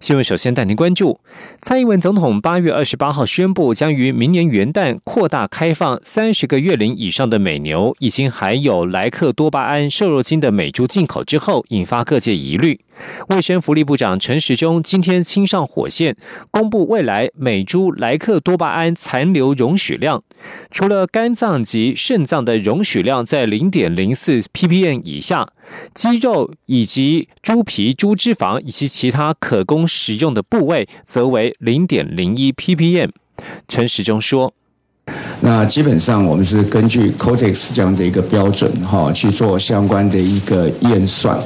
新闻首先带您关注，蔡英文总统八月二十八号宣布，将于明年元旦扩大开放三十个月龄以上的美牛，以及含有莱克多巴胺瘦肉精的美猪进口之后，引发各界疑虑。卫生福利部长陈时中今天亲上火线，公布未来美猪莱克多巴胺残留容许量，除了肝脏及肾脏的容许量在零点零四 ppm 以下，鸡肉以及猪皮、猪脂肪以及其他可供使用的部位，则为零点零一 ppm。陈时中说：“那基本上我们是根据 Codex 这样的一个标准，哈，去做相关的一个验算。”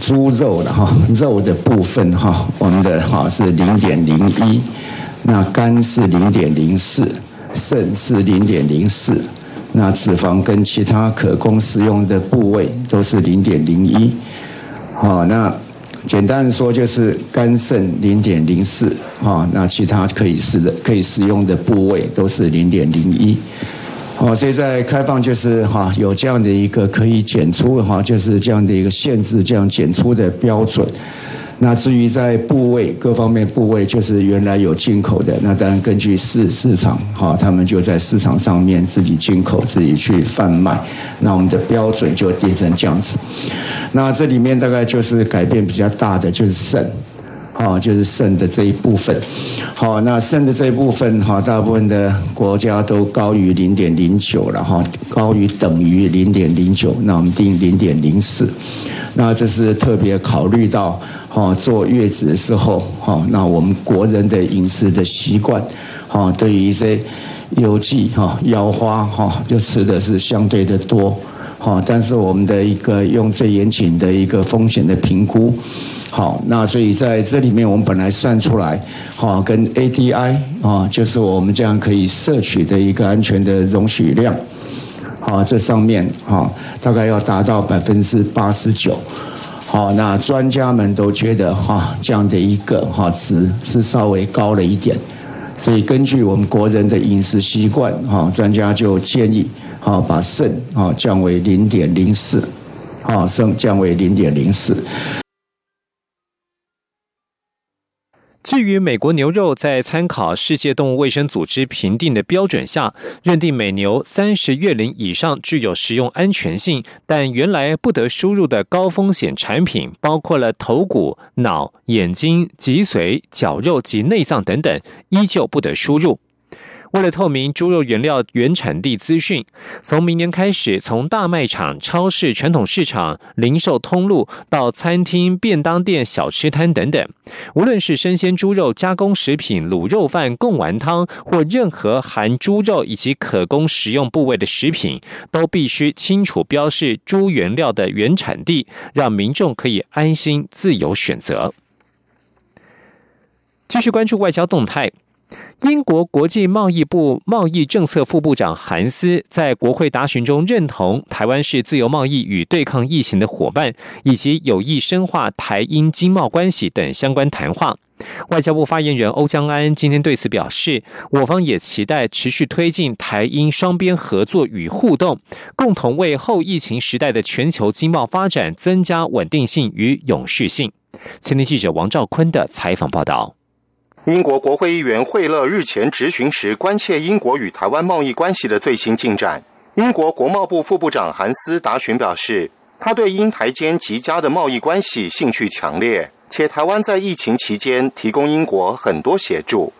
猪肉的哈肉的部分哈，我们的哈是零点零一，那肝是零点零四，肾是零点零四，那脂肪跟其他可供食用的部位都是零点零一。好，那简单的说就是肝肾零点零四，哈，那其他可以食的可以食用的部位都是零点零一。哦，所以在开放就是哈有这样的一个可以检出哈，就是这样的一个限制，这样检出的标准。那至于在部位各方面部位，就是原来有进口的，那当然根据市市场哈，他们就在市场上面自己进口，自己去贩卖。那我们的标准就定成这样子。那这里面大概就是改变比较大的，就是肾。好，就是肾的这一部分。好，那肾的这一部分，哈，大部分的国家都高于零点零九了，哈，高于等于零点零九，那我们定零点零四。那这是特别考虑到，哈，坐月子的时候，哈，那我们国人的饮食的习惯，哈，对于一些有机，哈，腰花，哈，就吃的是相对的多，好，但是我们的一个用最严谨的一个风险的评估。好，那所以在这里面，我们本来算出来，好，跟 ADI 啊，就是我们这样可以摄取的一个安全的容许量，好，这上面哈，大概要达到百分之八十九，好，那专家们都觉得哈，这样的一个哈值是稍微高了一点，所以根据我们国人的饮食习惯，哈，专家就建议，哈，把肾啊降为零点零四，啊，肾降为零点零四。至于美国牛肉，在参考世界动物卫生组织评定的标准下，认定美牛三十月龄以上具有食用安全性，但原来不得输入的高风险产品，包括了头骨、脑、眼睛、脊髓、绞肉及内脏等等，依旧不得输入。为了透明猪肉原料原产地资讯，从明年开始，从大卖场、超市、传统市场、零售通路到餐厅、便当店、小吃摊等等，无论是生鲜猪肉、加工食品、卤肉饭、贡丸汤或任何含猪肉以及可供食用部位的食品，都必须清楚标示猪原料的原产地，让民众可以安心自由选择。继续关注外交动态。英国国际贸易部贸易政策副部长韩斯在国会答询中认同台湾是自由贸易与对抗疫情的伙伴，以及有意深化台英经贸关系等相关谈话。外交部发言人欧江安今天对此表示，我方也期待持续推进台英双边合作与互动，共同为后疫情时代的全球经贸发展增加稳定性与永续性。前天记者王兆坤的采访报道。英国国会议员惠勒日前质询时，关切英国与台湾贸易关系的最新进展。英国国贸部副部长韩斯答询表示，他对英台间极佳的贸易关系兴趣强烈，且台湾在疫情期间提供英国很多协助。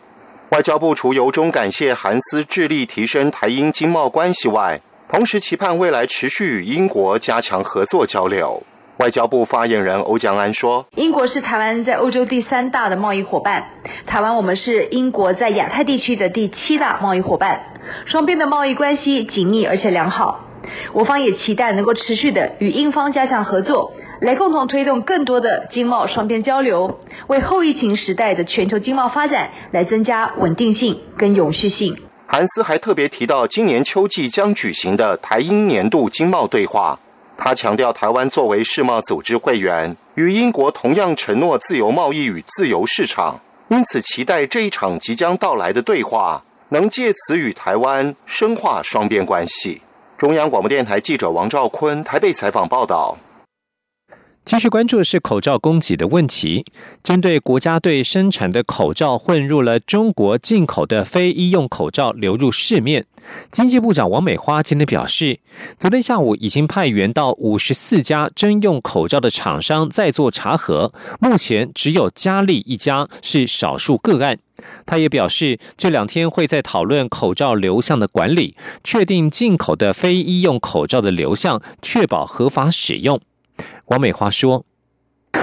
外交部除由衷感谢韩斯致力提升台英经贸关系外，同时期盼未来持续与英国加强合作交流。外交部发言人欧江安说：“英国是台湾在欧洲第三大的贸易伙伴，台湾我们是英国在亚太地区的第七大贸易伙伴，双边的贸易关系紧密而且良好。我方也期待能够持续的与英方加强合作，来共同推动更多的经贸双边交流，为后疫情时代的全球经贸发展来增加稳定性跟永续性。”韩斯还特别提到，今年秋季将举行的台英年度经贸对话。他强调，台湾作为世贸组织会员，与英国同样承诺自由贸易与自由市场，因此期待这一场即将到来的对话，能借此与台湾深化双边关系。中央广播电台记者王兆坤台北采访报道。继续关注的是口罩供给的问题。针对国家队生产的口罩混入了中国进口的非医用口罩流入市面，经济部长王美花今天表示，昨天下午已经派员到五十四家征用口罩的厂商在做查核，目前只有佳丽一家是少数个案。他也表示，这两天会在讨论口罩流向的管理，确定进口的非医用口罩的流向，确保合法使用。王美花说：“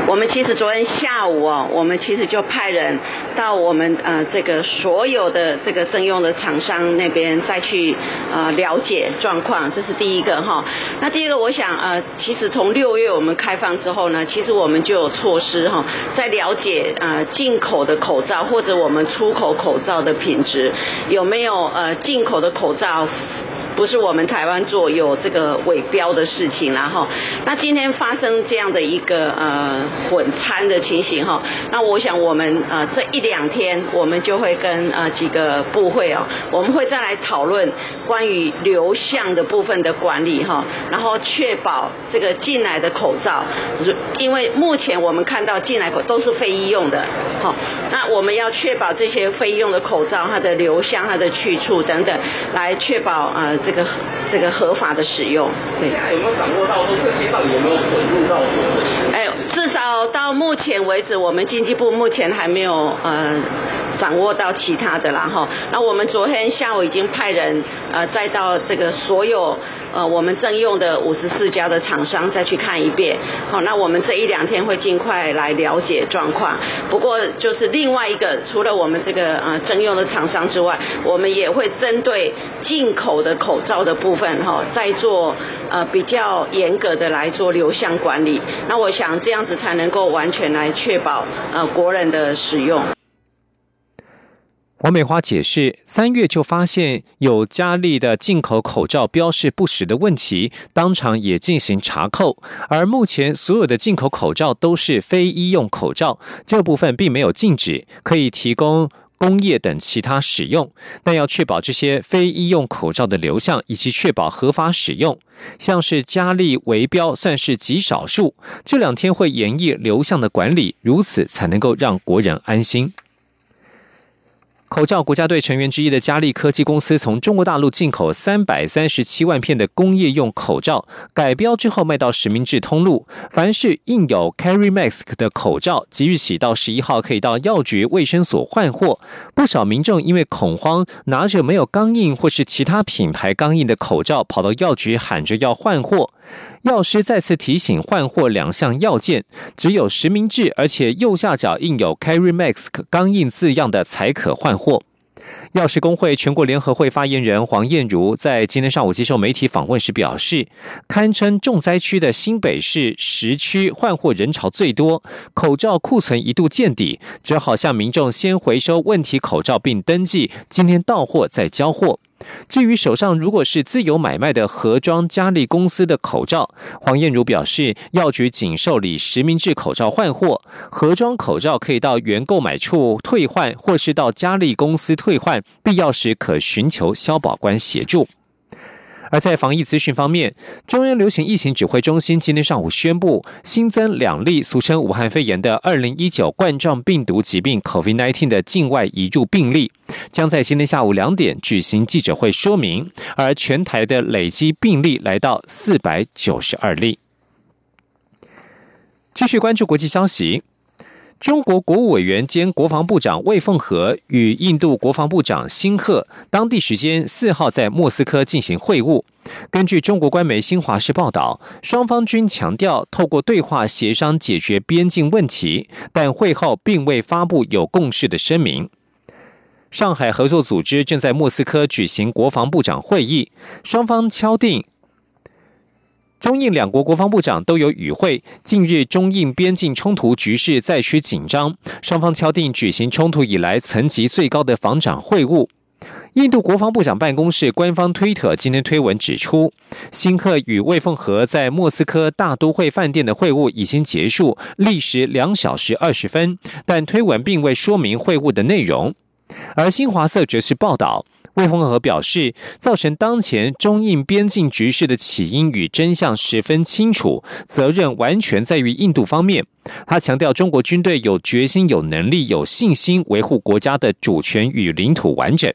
我们其实昨天下午哦，我们其实就派人到我们呃这个所有的这个征用的厂商那边再去呃了解状况，这是第一个哈。那第二个，我想呃，其实从六月我们开放之后呢，其实我们就有措施哈，在了解呃进口的口罩或者我们出口口罩的品质有没有呃进口的口罩。”不是我们台湾做有这个伪标的事情，然后，那今天发生这样的一个呃混餐的情形哈，那我想我们呃这一两天我们就会跟呃几个部会哦，我们会再来讨论关于流向的部分的管理哈，然后确保这个进来的口罩，因为目前我们看到进来口都是非医用的，好，那我们要确保这些非医用的口罩它的流向、它的去处等等，来确保呃。这个这个合法的使用，对。现在有没有掌握到说这些到底有没有混入到我们？哎，至少到目前为止，我们经济部目前还没有呃掌握到其他的啦哈。那我们昨天下午已经派人呃再到这个所有。呃，我们正用的五十四家的厂商再去看一遍，好，那我们这一两天会尽快来了解状况。不过，就是另外一个，除了我们这个呃正用的厂商之外，我们也会针对进口的口罩的部分，哈，再做呃比较严格的来做流向管理。那我想这样子才能够完全来确保呃国人的使用。王美花解释，三月就发现有佳丽的进口口罩标示不实的问题，当场也进行查扣。而目前所有的进口口罩都是非医用口罩，这部分并没有禁止，可以提供工业等其他使用，但要确保这些非医用口罩的流向，以及确保合法使用。像是佳丽围标算是极少数，这两天会严议流向的管理，如此才能够让国人安心。口罩国家队成员之一的嘉利科技公司从中国大陆进口三百三十七万片的工业用口罩，改标之后卖到实名制通路。凡是印有 Carry Mask 的口罩，即日起到十一号可以到药局、卫生所换货。不少民众因为恐慌，拿着没有钢印或是其他品牌钢印的口罩，跑到药局喊着要换货。药师再次提醒换货两项要件：只有实名制，而且右下角印有 Carry Max 钢印字样的才可换货。药师工会全国联合会发言人黄燕如在今天上午接受媒体访问时表示，堪称重灾区的新北市十区换货人潮最多，口罩库存一度见底，只好向民众先回收问题口罩并登记，今天到货再交货。至于手上如果是自由买卖的盒装佳丽公司的口罩，黄燕如表示，药局仅受理实名制口罩换货，盒装口罩可以到原购买处退换，或是到佳丽公司退换，必要时可寻求消保官协助。而在防疫资讯方面，中央流行疫情指挥中心今天上午宣布，新增两例俗称武汉肺炎的二零一九冠状病毒疾病 （COVID-19） 的境外移入病例，将在今天下午两点举行记者会说明。而全台的累积病例来到四百九十二例。继续关注国际消息。中国国务委员兼国防部长魏凤和与印度国防部长辛赫当地时间四号在莫斯科进行会晤。根据中国官媒新华社报道，双方均强调透过对话协商解决边境问题，但会后并未发布有共识的声明。上海合作组织正在莫斯科举行国防部长会议，双方敲定。中印两国国防部长都有与会。近日，中印边境冲突局势再趋紧张，双方敲定举行冲突以来层级最高的防长会晤。印度国防部长办公室官方推特今天推文指出，辛克与魏凤和在莫斯科大都会饭店的会晤已经结束，历时两小时二十分，但推文并未说明会晤的内容。而新华社则是报道，魏凤和表示，造成当前中印边境局势的起因与真相十分清楚，责任完全在于印度方面。他强调，中国军队有决心、有能力、有信心维护国家的主权与领土完整。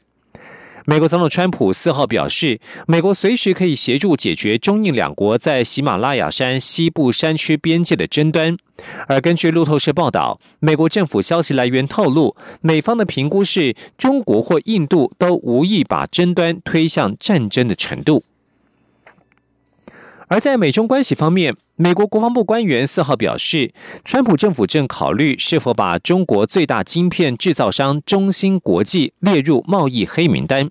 美国总统川普四号表示，美国随时可以协助解决中印两国在喜马拉雅山西部山区边界的争端。而根据路透社报道，美国政府消息来源透露，美方的评估是中国或印度都无意把争端推向战争的程度。而在美中关系方面，美国国防部官员四号表示，川普政府正考虑是否把中国最大晶片制造商中芯国际列入贸易黑名单。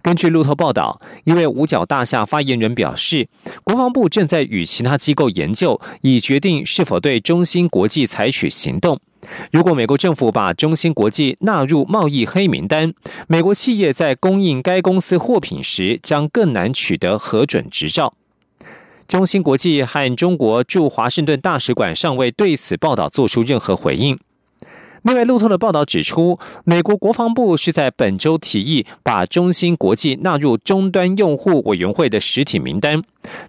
根据路透报道，一位五角大厦发言人表示，国防部正在与其他机构研究，以决定是否对中芯国际采取行动。如果美国政府把中芯国际纳入贸易黑名单，美国企业在供应该公司货品时将更难取得核准执照。中芯国际和中国驻华盛顿大使馆尚未对此报道做出任何回应。另外，路透的报道指出，美国国防部是在本周提议把中芯国际纳入终端用户委员会的实体名单。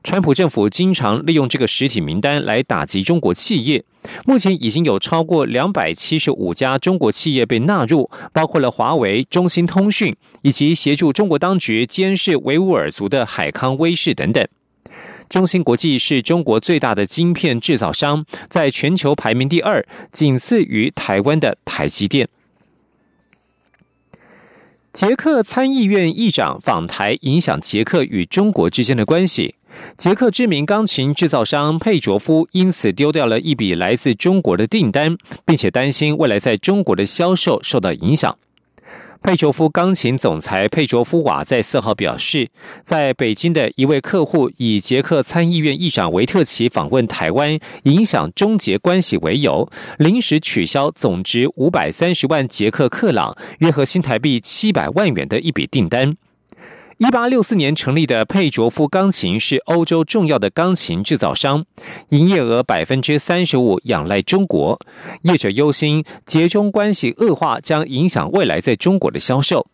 川普政府经常利用这个实体名单来打击中国企业。目前已经有超过两百七十五家中国企业被纳入，包括了华为、中兴通讯以及协助中国当局监视维吾尔族的海康威视等等。中芯国际是中国最大的晶片制造商，在全球排名第二，仅次于台湾的台积电。捷克参议院议长访台，影响捷克与中国之间的关系。捷克知名钢琴制造商佩卓夫因此丢掉了一笔来自中国的订单，并且担心未来在中国的销售受到影响。佩卓夫钢琴总裁佩卓夫瓦在四号表示，在北京的一位客户以捷克参议院议长维特奇访问台湾，影响终结关系为由，临时取消总值五百三十万捷克克朗（约合新台币七百万元）的一笔订单。一八六四年成立的佩卓夫钢琴是欧洲重要的钢琴制造商，营业额百分之三十五仰赖中国。业者忧心捷中关系恶化将影响未来在中国的销售。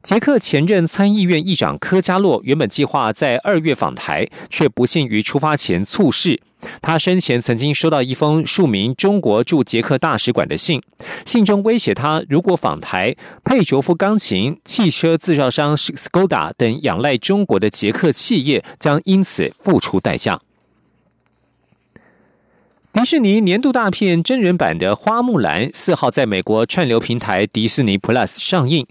捷克前任参议院议长科加洛原本计划在二月访台，却不幸于出发前猝逝。他生前曾经收到一封署名中国驻捷克大使馆的信，信中威胁他，如果访台，佩卓夫钢琴、汽车制造商 Skoda 等仰赖中国的捷克企业将因此付出代价。迪士尼年度大片真人版的《花木兰》四号在美国串流平台迪士尼 Plus 上映，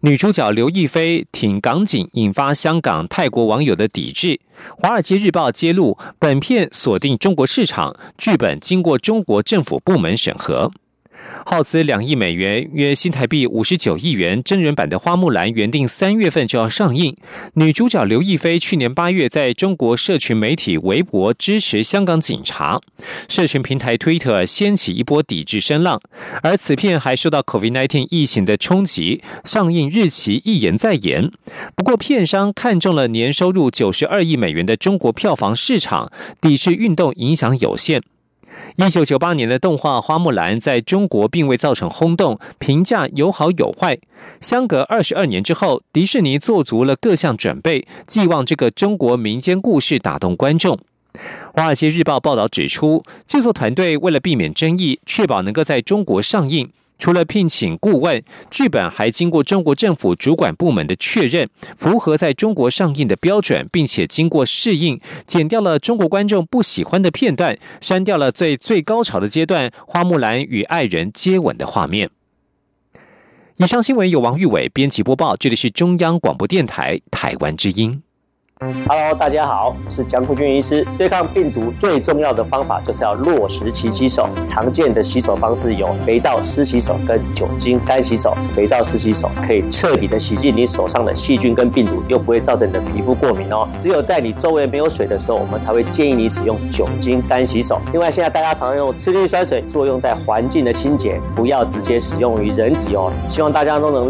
女主角刘亦菲挺港警，引发香港、泰国网友的抵制。《华尔街日报》揭露，本片锁定中国市场，剧本经过中国政府部门审核。耗资两亿美元，约新台币五十九亿元，真人版的《花木兰》原定三月份就要上映。女主角刘亦菲去年八月在中国社群媒体微博支持香港警察，社群平台 Twitter 掀起一波抵制声浪。而此片还受到 COVID-19 疫情的冲击，上映日期一延再延。不过，片商看中了年收入九十二亿美元的中国票房市场，抵制运动影响有限。一九九八年的动画《花木兰》在中国并未造成轰动，评价有好有坏。相隔二十二年之后，迪士尼做足了各项准备，寄望这个中国民间故事打动观众。《华尔街日报》报道指出，制作团队为了避免争议，确保能够在中国上映。除了聘请顾问，剧本还经过中国政府主管部门的确认，符合在中国上映的标准，并且经过适应，剪掉了中国观众不喜欢的片段，删掉了最最高潮的阶段——花木兰与爱人接吻的画面。以上新闻由王玉伟编辑播报，这里是中央广播电台台湾之音。Hello，大家好，我是江富军医师。对抗病毒最重要的方法就是要落实勤洗手。常见的洗手方式有肥皂湿洗手跟酒精干洗手。肥皂湿洗手可以彻底的洗净你手上的细菌跟病毒，又不会造成你的皮肤过敏哦。只有在你周围没有水的时候，我们才会建议你使用酒精干洗手。另外，现在大家常用次氯酸水作用在环境的清洁，不要直接使用于人体哦。希望大家都能